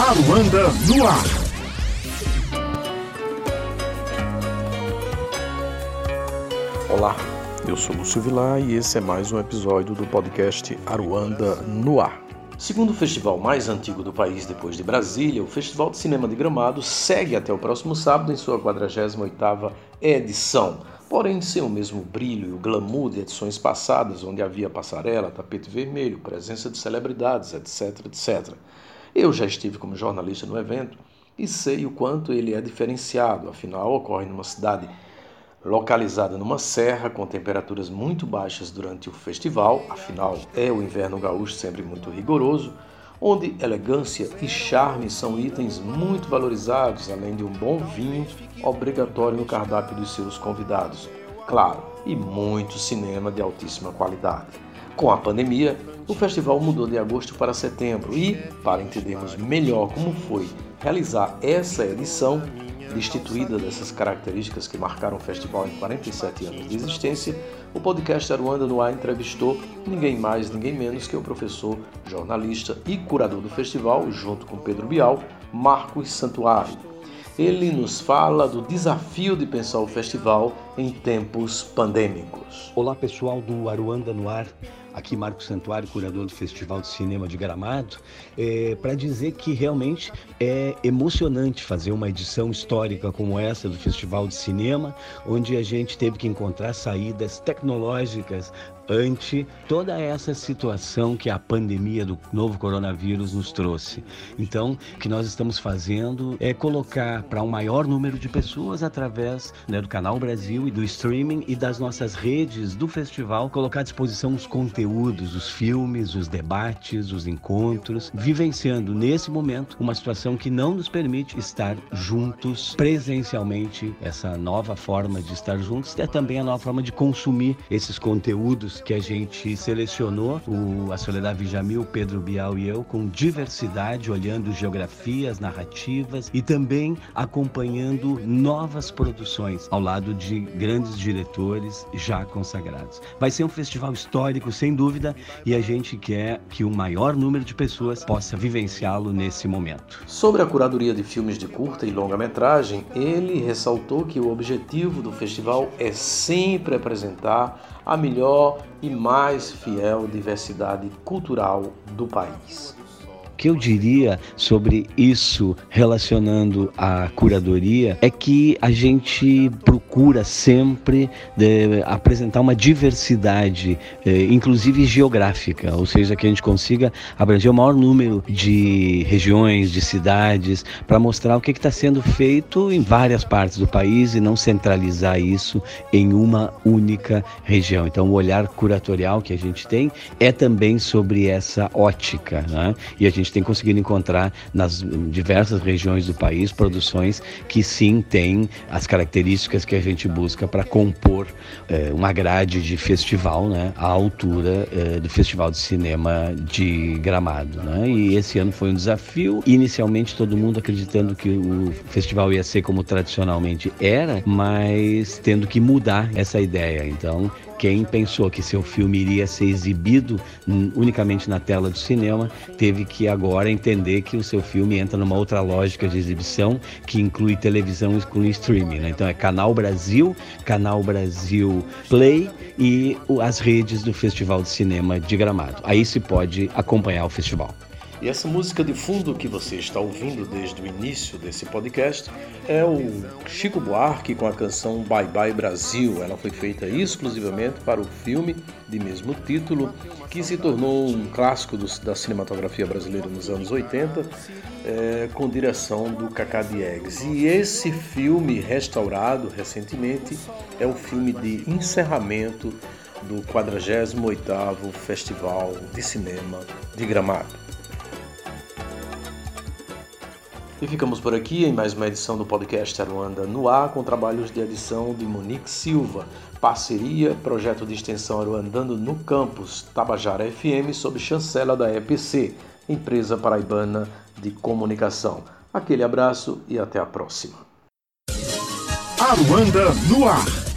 Aruanda no ar. Olá, eu sou Lúcio Vilar e esse é mais um episódio do podcast Aruanda no ar. Segundo o festival mais antigo do país depois de Brasília, o Festival de Cinema de Gramado segue até o próximo sábado em sua 48ª edição. Porém, sem o mesmo brilho e o glamour de edições passadas, onde havia passarela, tapete vermelho, presença de celebridades, etc, etc. Eu já estive como jornalista no evento e sei o quanto ele é diferenciado, afinal, ocorre numa cidade localizada numa serra com temperaturas muito baixas durante o festival, afinal, é o inverno gaúcho sempre muito rigoroso, onde elegância e charme são itens muito valorizados, além de um bom vinho obrigatório no cardápio dos seus convidados. Claro, e muito cinema de altíssima qualidade. Com a pandemia, o festival mudou de agosto para setembro e, para entendermos melhor como foi realizar essa edição, destituída dessas características que marcaram o festival em 47 anos de existência, o podcast Aruanda no Ar entrevistou ninguém mais, ninguém menos que o professor, jornalista e curador do festival, junto com Pedro Bial, Marcos Santuário. Ele nos fala do desafio de pensar o festival em tempos pandêmicos. Olá pessoal do Aruanda no Ar. Aqui Marcos Santuário, curador do Festival de Cinema de Gramado, é, para dizer que realmente é emocionante fazer uma edição histórica como essa do Festival de Cinema, onde a gente teve que encontrar saídas tecnológicas ante toda essa situação que a pandemia do novo coronavírus nos trouxe. Então, o que nós estamos fazendo é colocar para um maior número de pessoas através né, do Canal Brasil e do streaming e das nossas redes do festival, colocar à disposição os conteúdos, os filmes, os debates, os encontros, vivenciando nesse momento uma situação que não nos permite estar juntos presencialmente. Essa nova forma de estar juntos é também a nova forma de consumir esses conteúdos que a gente selecionou, o, a Soledad Vijamil, Pedro Bial e eu, com diversidade, olhando geografias, narrativas e também acompanhando novas produções ao lado de grandes diretores já consagrados. Vai ser um festival histórico, sem dúvida, e a gente quer que o maior número de pessoas possa vivenciá-lo nesse momento. Sobre a curadoria de filmes de curta e longa-metragem, ele ressaltou que o objetivo do festival é sempre apresentar a melhor e mais fiel diversidade cultural do país que eu diria sobre isso relacionando à curadoria é que a gente procura sempre de, eh, apresentar uma diversidade, eh, inclusive geográfica, ou seja, que a gente consiga abranger o maior número de regiões, de cidades, para mostrar o que está sendo feito em várias partes do país e não centralizar isso em uma única região. Então, o olhar curatorial que a gente tem é também sobre essa ótica, né? e a gente gente tem conseguido encontrar nas diversas regiões do país produções que sim têm as características que a gente busca para compor é, uma grade de festival né, à altura é, do Festival de Cinema de Gramado. Né? E esse ano foi um desafio. Inicialmente todo mundo acreditando que o festival ia ser como tradicionalmente era, mas tendo que mudar essa ideia. Então quem pensou que seu filme iria ser exibido unicamente na tela do cinema teve que agora entender que o seu filme entra numa outra lógica de exibição que inclui televisão e inclui streaming. Né? Então é Canal Brasil, Canal Brasil Play e as redes do Festival de Cinema de Gramado. Aí se pode acompanhar o festival. E essa música de fundo que você está ouvindo desde o início desse podcast é o Chico Buarque com a canção Bye Bye Brasil. Ela foi feita exclusivamente para o filme de mesmo título, que se tornou um clássico do, da cinematografia brasileira nos anos 80, é, com direção do Cacá Diegues. E esse filme, restaurado recentemente, é o filme de encerramento do 48º Festival de Cinema de Gramado. E ficamos por aqui em mais uma edição do podcast Aruanda no ar, com trabalhos de edição de Monique Silva, parceria, projeto de extensão Aruandando no campus Tabajara FM, sob chancela da EPC, empresa paraibana de comunicação. Aquele abraço e até a próxima. Aruanda no ar.